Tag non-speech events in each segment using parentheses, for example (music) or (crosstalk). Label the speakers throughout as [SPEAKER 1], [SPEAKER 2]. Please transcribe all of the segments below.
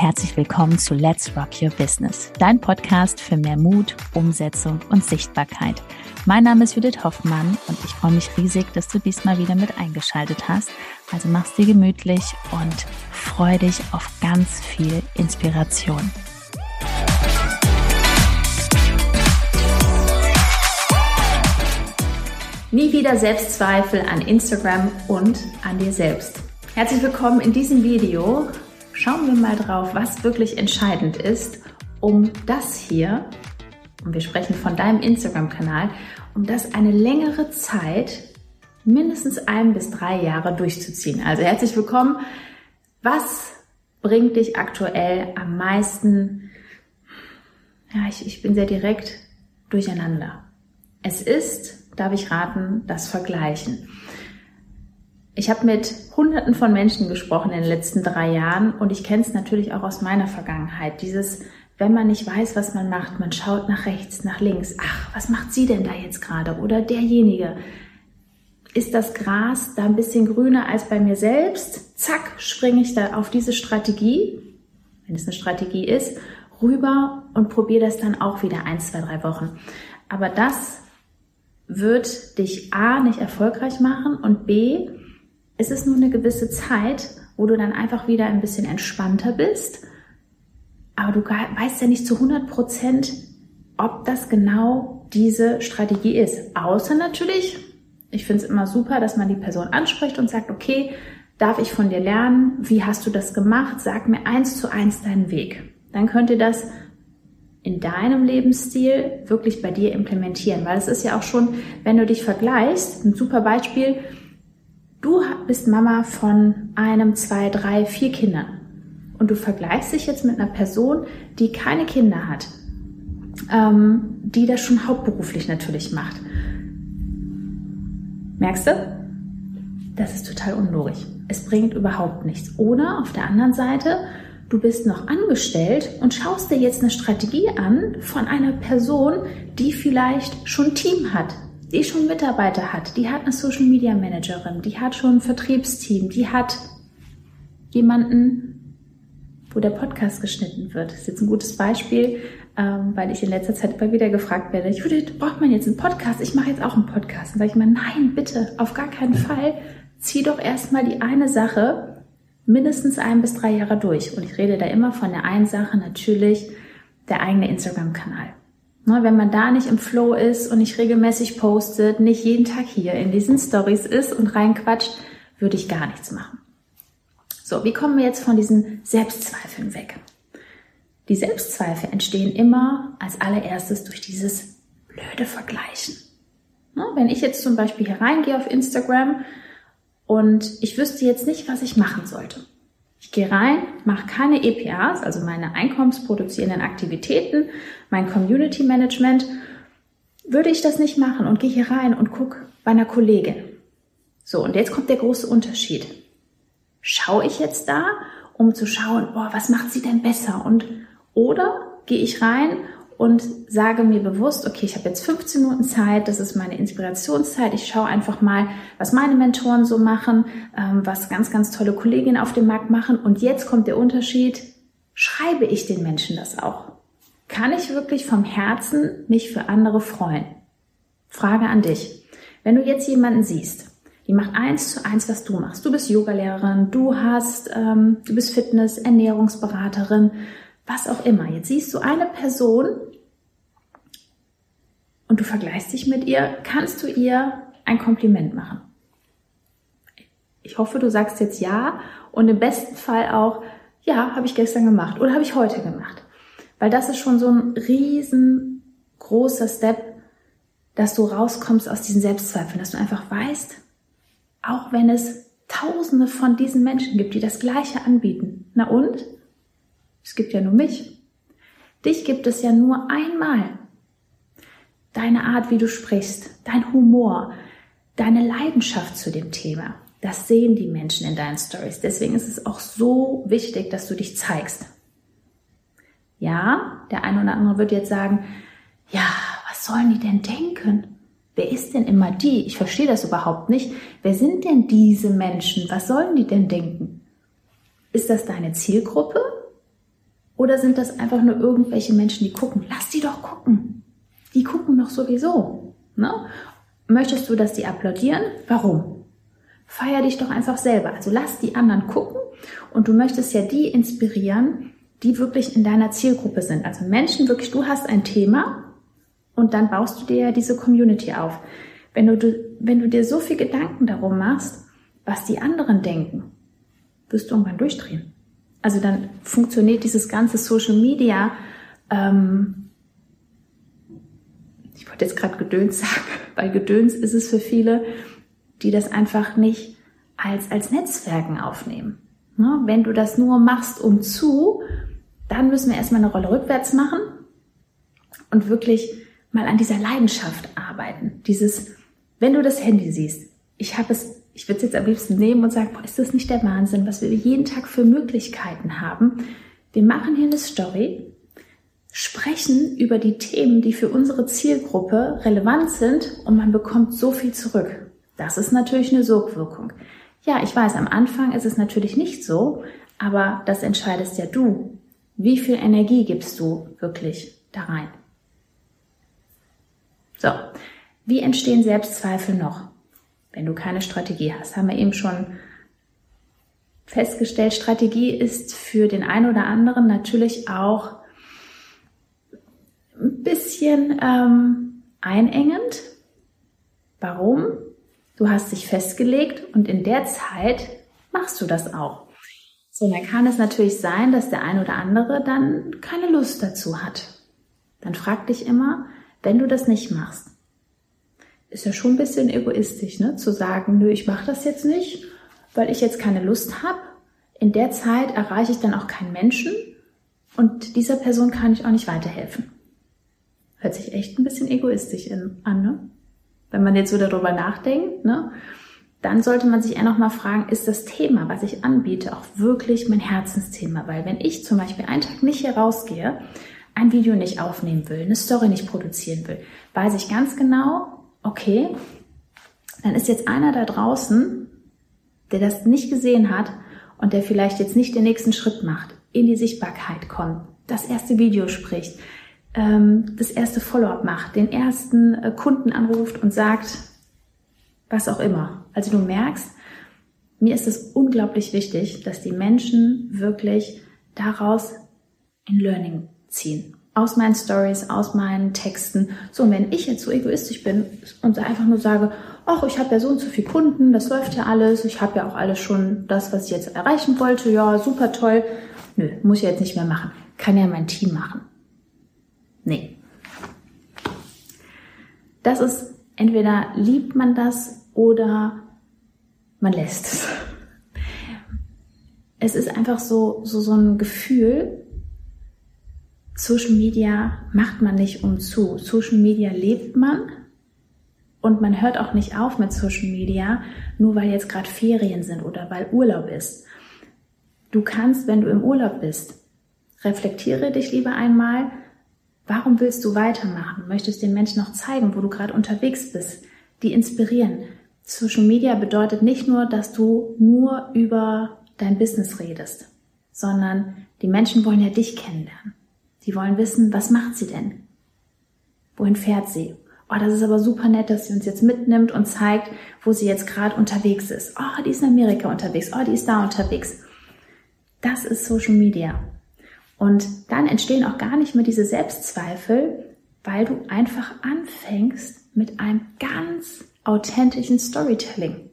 [SPEAKER 1] herzlich willkommen zu Let's Rock Your Business, dein Podcast für mehr Mut, Umsetzung und Sichtbarkeit. Mein Name ist Judith Hoffmann und ich freue mich riesig, dass du diesmal wieder mit eingeschaltet hast. Also mach's dir gemütlich und freu dich auf ganz viel Inspiration. Nie wieder Selbstzweifel an Instagram und an dir selbst. Herzlich willkommen in diesem Video. Schauen wir mal drauf, was wirklich entscheidend ist, um das hier, und wir sprechen von deinem Instagram-Kanal, um das eine längere Zeit, mindestens ein bis drei Jahre durchzuziehen. Also herzlich willkommen. Was bringt dich aktuell am meisten, ja, ich, ich bin sehr direkt, durcheinander? Es ist darf ich raten, das Vergleichen. Ich habe mit Hunderten von Menschen gesprochen in den letzten drei Jahren und ich kenne es natürlich auch aus meiner Vergangenheit. Dieses, wenn man nicht weiß, was man macht, man schaut nach rechts, nach links. Ach, was macht sie denn da jetzt gerade? Oder derjenige. Ist das Gras da ein bisschen grüner als bei mir selbst? Zack, springe ich da auf diese Strategie, wenn es eine Strategie ist, rüber und probiere das dann auch wieder ein, zwei, drei Wochen. Aber das wird dich A nicht erfolgreich machen und B, ist es nur eine gewisse Zeit, wo du dann einfach wieder ein bisschen entspannter bist. Aber du weißt ja nicht zu 100 Prozent, ob das genau diese Strategie ist. Außer natürlich, ich finde es immer super, dass man die Person anspricht und sagt, okay, darf ich von dir lernen? Wie hast du das gemacht? Sag mir eins zu eins deinen Weg. Dann könnt ihr das in deinem Lebensstil wirklich bei dir implementieren. Weil es ist ja auch schon, wenn du dich vergleichst, ein super Beispiel, du bist Mama von einem, zwei, drei, vier Kindern. Und du vergleichst dich jetzt mit einer Person, die keine Kinder hat, ähm, die das schon hauptberuflich natürlich macht. Merkst du? Das ist total unlogisch. Es bringt überhaupt nichts. Oder auf der anderen Seite, Du bist noch angestellt und schaust dir jetzt eine Strategie an von einer Person, die vielleicht schon Team hat, die schon Mitarbeiter hat, die hat eine Social Media Managerin, die hat schon ein Vertriebsteam, die hat jemanden, wo der Podcast geschnitten wird. Das ist jetzt ein gutes Beispiel, ähm, weil ich in letzter Zeit immer wieder gefragt werde, Judith, braucht man jetzt einen Podcast? Ich mache jetzt auch einen Podcast. Dann sage ich immer, nein, bitte, auf gar keinen Fall. Zieh doch erstmal die eine Sache mindestens ein bis drei Jahre durch. Und ich rede da immer von der einen Sache natürlich, der eigene Instagram-Kanal. Ne, wenn man da nicht im Flow ist und nicht regelmäßig postet, nicht jeden Tag hier in diesen Stories ist und reinquatscht, würde ich gar nichts machen. So, wie kommen wir jetzt von diesen Selbstzweifeln weg? Die Selbstzweifel entstehen immer als allererstes durch dieses blöde Vergleichen. Ne, wenn ich jetzt zum Beispiel hier reingehe auf Instagram und ich wüsste jetzt nicht, was ich machen sollte. Ich gehe rein, mache keine EPAs, also meine einkommensproduzierenden Aktivitäten, mein Community Management. Würde ich das nicht machen und gehe hier rein und gucke bei einer Kollegin. So, und jetzt kommt der große Unterschied. Schaue ich jetzt da, um zu schauen, boah, was macht sie denn besser? Und oder gehe ich rein und sage mir bewusst, okay, ich habe jetzt 15 Minuten Zeit, das ist meine Inspirationszeit. Ich schaue einfach mal, was meine Mentoren so machen, ähm, was ganz, ganz tolle Kolleginnen auf dem Markt machen. Und jetzt kommt der Unterschied, schreibe ich den Menschen das auch? Kann ich wirklich vom Herzen mich für andere freuen? Frage an dich. Wenn du jetzt jemanden siehst, die macht eins zu eins, was du machst. Du bist Yogalehrerin, du hast, ähm, du bist Fitness, Ernährungsberaterin, was auch immer. Jetzt siehst du eine Person und du vergleichst dich mit ihr, kannst du ihr ein Kompliment machen. Ich hoffe, du sagst jetzt ja und im besten Fall auch, ja, habe ich gestern gemacht oder habe ich heute gemacht. Weil das ist schon so ein riesengroßer Step, dass du rauskommst aus diesen Selbstzweifeln, dass du einfach weißt, auch wenn es tausende von diesen Menschen gibt, die das Gleiche anbieten. Na und? Es gibt ja nur mich. Dich gibt es ja nur einmal. Deine Art, wie du sprichst, dein Humor, deine Leidenschaft zu dem Thema, das sehen die Menschen in deinen Stories. Deswegen ist es auch so wichtig, dass du dich zeigst. Ja, der eine oder andere wird jetzt sagen, ja, was sollen die denn denken? Wer ist denn immer die? Ich verstehe das überhaupt nicht. Wer sind denn diese Menschen? Was sollen die denn denken? Ist das deine Zielgruppe? Oder sind das einfach nur irgendwelche Menschen, die gucken? Lass die doch gucken. Die gucken doch sowieso. Ne? Möchtest du, dass die applaudieren? Warum? Feier dich doch einfach selber. Also lass die anderen gucken und du möchtest ja die inspirieren, die wirklich in deiner Zielgruppe sind. Also Menschen wirklich, du hast ein Thema und dann baust du dir ja diese Community auf. Wenn du, wenn du dir so viel Gedanken darum machst, was die anderen denken, wirst du irgendwann durchdrehen. Also dann funktioniert dieses ganze Social Media, ähm, ich wollte jetzt gerade Gedöns sagen, (laughs) weil Gedöns ist es für viele, die das einfach nicht als, als Netzwerken aufnehmen. Ne? Wenn du das nur machst, um zu, dann müssen wir erstmal eine Rolle rückwärts machen und wirklich mal an dieser Leidenschaft arbeiten. Dieses, wenn du das Handy siehst, ich habe es, ich würde es jetzt am liebsten nehmen und sagen, boah, ist das nicht der Wahnsinn, was wir jeden Tag für Möglichkeiten haben? Wir machen hier eine Story, sprechen über die Themen, die für unsere Zielgruppe relevant sind und man bekommt so viel zurück. Das ist natürlich eine Sogwirkung. Ja, ich weiß, am Anfang ist es natürlich nicht so, aber das entscheidest ja du. Wie viel Energie gibst du wirklich da rein? So, wie entstehen Selbstzweifel noch, wenn du keine Strategie hast? Haben wir eben schon festgestellt, Strategie ist für den einen oder anderen natürlich auch bisschen ähm, einengend. Warum? Du hast dich festgelegt und in der Zeit machst du das auch. So, dann kann es natürlich sein, dass der ein oder andere dann keine Lust dazu hat. Dann frag dich immer, wenn du das nicht machst, ist ja schon ein bisschen egoistisch, ne? Zu sagen, nö, ich mache das jetzt nicht, weil ich jetzt keine Lust habe. In der Zeit erreiche ich dann auch keinen Menschen und dieser Person kann ich auch nicht weiterhelfen. Hört sich echt ein bisschen egoistisch an, ne? wenn man jetzt so darüber nachdenkt, ne, dann sollte man sich eher noch mal fragen, ist das Thema, was ich anbiete, auch wirklich mein Herzensthema? Weil wenn ich zum Beispiel einen Tag nicht hier rausgehe, ein Video nicht aufnehmen will, eine Story nicht produzieren will, weiß ich ganz genau, okay, dann ist jetzt einer da draußen, der das nicht gesehen hat und der vielleicht jetzt nicht den nächsten Schritt macht, in die Sichtbarkeit kommt, das erste Video spricht, das erste Follow-up macht, den ersten äh, Kunden anruft und sagt, was auch immer. Also du merkst, mir ist es unglaublich wichtig, dass die Menschen wirklich daraus ein Learning ziehen. Aus meinen Stories, aus meinen Texten. So, und wenn ich jetzt so egoistisch bin und einfach nur sage, ach, ich habe ja so und so viele Kunden, das läuft ja alles, ich habe ja auch alles schon das, was ich jetzt erreichen wollte, ja, super toll. Nö, muss ich jetzt nicht mehr machen. Kann ja mein Team machen. Nee. Das ist entweder liebt man das oder man lässt es. Es ist einfach so, so, so ein Gefühl, Social Media macht man nicht um zu. Social Media lebt man und man hört auch nicht auf mit Social Media, nur weil jetzt gerade Ferien sind oder weil Urlaub ist. Du kannst, wenn du im Urlaub bist, reflektiere dich lieber einmal, Warum willst du weitermachen? Möchtest den Menschen noch zeigen, wo du gerade unterwegs bist, die inspirieren. Social Media bedeutet nicht nur, dass du nur über dein Business redest, sondern die Menschen wollen ja dich kennenlernen. Die wollen wissen, was macht sie denn? Wohin fährt sie? Oh, das ist aber super nett, dass sie uns jetzt mitnimmt und zeigt, wo sie jetzt gerade unterwegs ist. Oh, die ist in Amerika unterwegs. Oh, die ist da unterwegs. Das ist Social Media. Und dann entstehen auch gar nicht mehr diese Selbstzweifel, weil du einfach anfängst mit einem ganz authentischen Storytelling.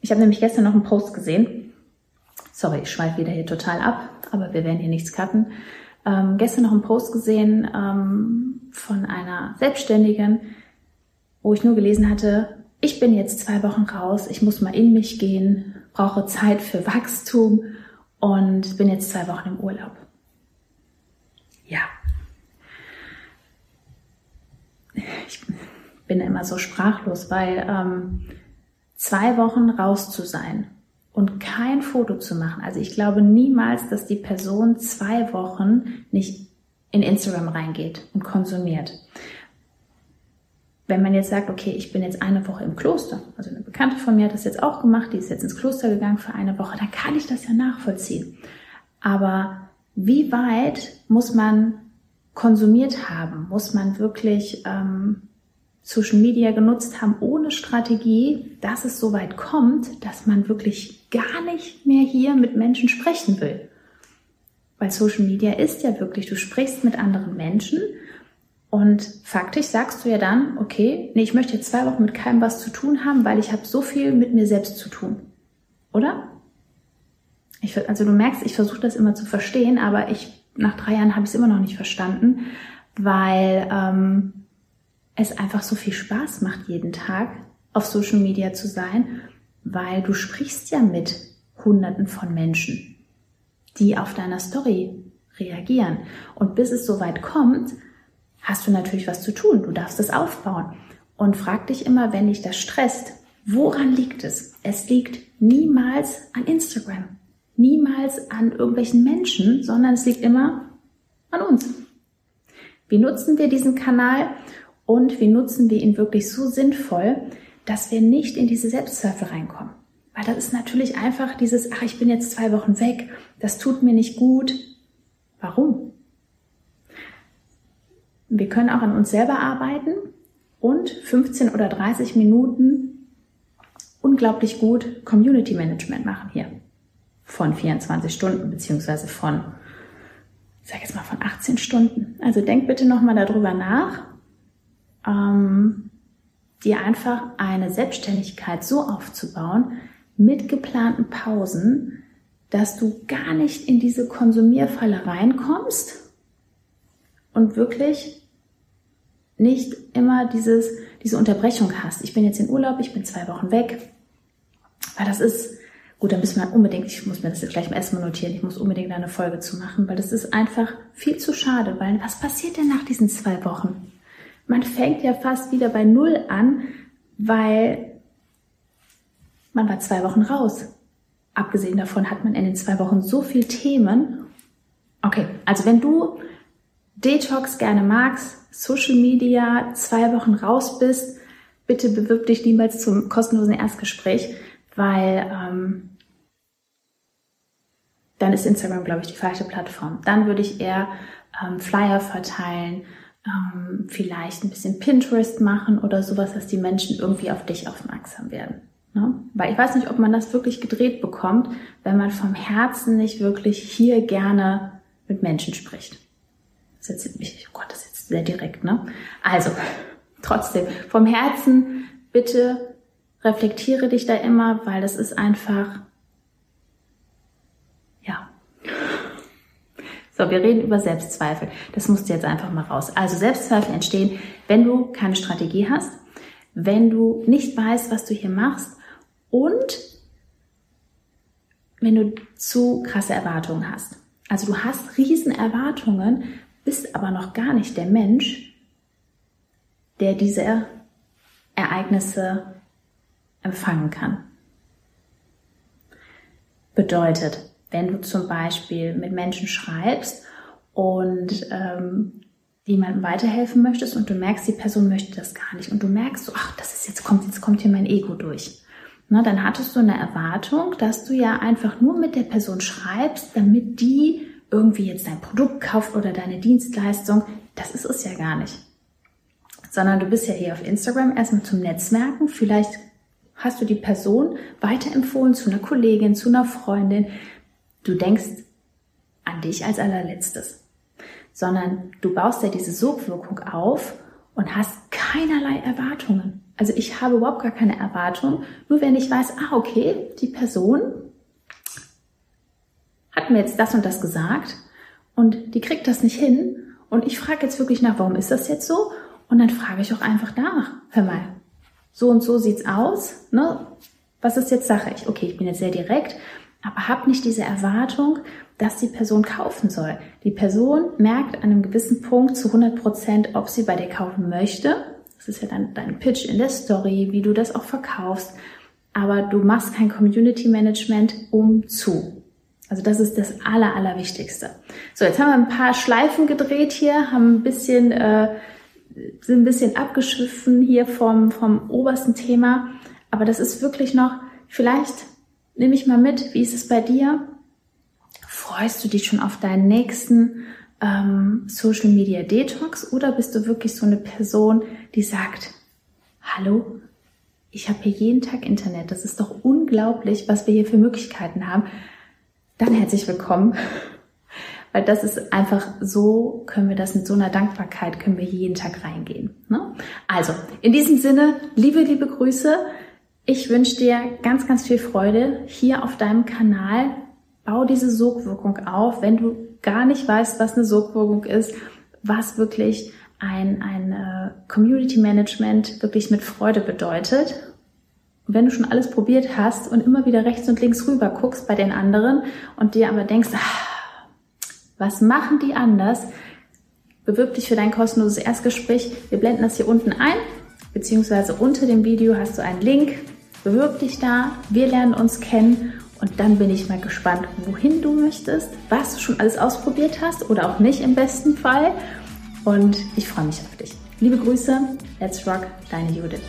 [SPEAKER 1] Ich habe nämlich gestern noch einen Post gesehen. Sorry, ich schweife wieder hier total ab, aber wir werden hier nichts cutten. Ähm, gestern noch einen Post gesehen ähm, von einer Selbstständigen, wo ich nur gelesen hatte, ich bin jetzt zwei Wochen raus, ich muss mal in mich gehen, brauche Zeit für Wachstum und bin jetzt zwei Wochen im Urlaub. Ja. Ich bin immer so sprachlos, weil ähm, zwei Wochen raus zu sein und kein Foto zu machen. Also ich glaube niemals, dass die Person zwei Wochen nicht in Instagram reingeht und konsumiert. Wenn man jetzt sagt, okay, ich bin jetzt eine Woche im Kloster, also eine Bekannte von mir hat das jetzt auch gemacht, die ist jetzt ins Kloster gegangen für eine Woche, dann kann ich das ja nachvollziehen. Aber wie weit muss man konsumiert haben? Muss man wirklich ähm, Social Media genutzt haben ohne Strategie, dass es so weit kommt, dass man wirklich gar nicht mehr hier mit Menschen sprechen will? Weil Social Media ist ja wirklich, du sprichst mit anderen Menschen und faktisch sagst du ja dann, okay, nee, ich möchte jetzt zwei Wochen mit keinem was zu tun haben, weil ich habe so viel mit mir selbst zu tun. Oder? Ich, also du merkst, ich versuche das immer zu verstehen, aber ich nach drei Jahren habe ich es immer noch nicht verstanden, weil ähm, es einfach so viel Spaß macht, jeden Tag auf Social Media zu sein, weil du sprichst ja mit Hunderten von Menschen, die auf deiner Story reagieren. Und bis es soweit kommt, hast du natürlich was zu tun. Du darfst es aufbauen. Und frag dich immer, wenn dich das stresst, woran liegt es? Es liegt niemals an Instagram, niemals an irgendwelchen Menschen, sondern es liegt immer an uns. Wie nutzen wir diesen Kanal und wie nutzen wir ihn wirklich so sinnvoll, dass wir nicht in diese Selbstzweifel reinkommen? Weil das ist natürlich einfach dieses, ach, ich bin jetzt zwei Wochen weg, das tut mir nicht gut. Warum? Wir können auch an uns selber arbeiten und 15 oder 30 Minuten unglaublich gut Community Management machen hier. Von 24 Stunden beziehungsweise von, ich sage jetzt mal von 18 Stunden. Also denk bitte nochmal darüber nach, ähm, dir einfach eine Selbstständigkeit so aufzubauen mit geplanten Pausen, dass du gar nicht in diese Konsumierfalle reinkommst und wirklich nicht immer dieses, diese Unterbrechung hast. Ich bin jetzt in Urlaub, ich bin zwei Wochen weg. Weil das ist, gut, da müssen wir unbedingt, ich muss mir das jetzt gleich mal erstmal notieren, ich muss unbedingt eine Folge zu machen, weil das ist einfach viel zu schade, weil was passiert denn nach diesen zwei Wochen? Man fängt ja fast wieder bei Null an, weil man war zwei Wochen raus. Abgesehen davon hat man in den zwei Wochen so viel Themen. Okay, also wenn du Detox gerne magst, Social Media, zwei Wochen raus bist, bitte bewirb dich niemals zum kostenlosen Erstgespräch, weil ähm, dann ist Instagram, glaube ich, die falsche Plattform. Dann würde ich eher ähm, Flyer verteilen, ähm, vielleicht ein bisschen Pinterest machen oder sowas, dass die Menschen irgendwie auf dich aufmerksam werden. Ne? Weil ich weiß nicht, ob man das wirklich gedreht bekommt, wenn man vom Herzen nicht wirklich hier gerne mit Menschen spricht. Das ist jetzt, oh Gott, das ist jetzt sehr direkt, ne? Also, trotzdem, vom Herzen, bitte reflektiere dich da immer, weil das ist einfach, ja. So, wir reden über Selbstzweifel. Das musst du jetzt einfach mal raus. Also Selbstzweifel entstehen, wenn du keine Strategie hast, wenn du nicht weißt, was du hier machst und wenn du zu krasse Erwartungen hast. Also du hast riesen Erwartungen, bist aber noch gar nicht der Mensch, der diese Ereignisse empfangen kann. Bedeutet, wenn du zum Beispiel mit Menschen schreibst und ähm, jemandem weiterhelfen möchtest und du merkst, die Person möchte das gar nicht und du merkst so, ach, das ist jetzt kommt, jetzt kommt hier mein Ego durch. Na, dann hattest du eine Erwartung, dass du ja einfach nur mit der Person schreibst, damit die irgendwie jetzt dein Produkt kauft oder deine Dienstleistung. Das ist es ja gar nicht. Sondern du bist ja hier auf Instagram erstmal zum Netzwerken. Vielleicht hast du die Person weiterempfohlen zu einer Kollegin, zu einer Freundin. Du denkst an dich als allerletztes. Sondern du baust ja diese Sogwirkung auf und hast keinerlei Erwartungen. Also ich habe überhaupt gar keine Erwartung, nur wenn ich weiß, ah, okay, die Person hat mir jetzt das und das gesagt und die kriegt das nicht hin und ich frage jetzt wirklich nach, warum ist das jetzt so? Und dann frage ich auch einfach nach, hör mal, so und so sieht's aus, ne? Was ist jetzt Sache? Ich, okay, ich bin jetzt sehr direkt, aber hab nicht diese Erwartung, dass die Person kaufen soll. Die Person merkt an einem gewissen Punkt zu 100 Prozent, ob sie bei dir kaufen möchte. Das ist ja dann dein Pitch in der Story, wie du das auch verkaufst. Aber du machst kein Community Management um zu. Also das ist das Aller, Allerwichtigste. So, jetzt haben wir ein paar Schleifen gedreht hier, haben ein bisschen, äh, sind ein bisschen abgeschwiffen hier vom, vom obersten Thema. Aber das ist wirklich noch, vielleicht nehme ich mal mit, wie ist es bei dir? Freust du dich schon auf deinen nächsten ähm, Social Media Detox oder bist du wirklich so eine Person, die sagt, hallo, ich habe hier jeden Tag Internet, das ist doch unglaublich, was wir hier für Möglichkeiten haben. Dann herzlich willkommen, weil das ist einfach so, können wir das mit so einer Dankbarkeit, können wir jeden Tag reingehen. Ne? Also, in diesem Sinne, liebe, liebe Grüße. Ich wünsche dir ganz, ganz viel Freude hier auf deinem Kanal. Bau diese Sogwirkung auf, wenn du gar nicht weißt, was eine Sogwirkung ist, was wirklich ein, ein äh, Community Management wirklich mit Freude bedeutet. Und wenn du schon alles probiert hast und immer wieder rechts und links rüber guckst bei den anderen und dir aber denkst, ach, was machen die anders? Bewirb dich für dein kostenloses Erstgespräch. Wir blenden das hier unten ein, beziehungsweise unter dem Video hast du einen Link. Bewirb dich da. Wir lernen uns kennen und dann bin ich mal gespannt, wohin du möchtest, was du schon alles ausprobiert hast oder auch nicht im besten Fall. Und ich freue mich auf dich. Liebe Grüße, let's rock, deine Judith.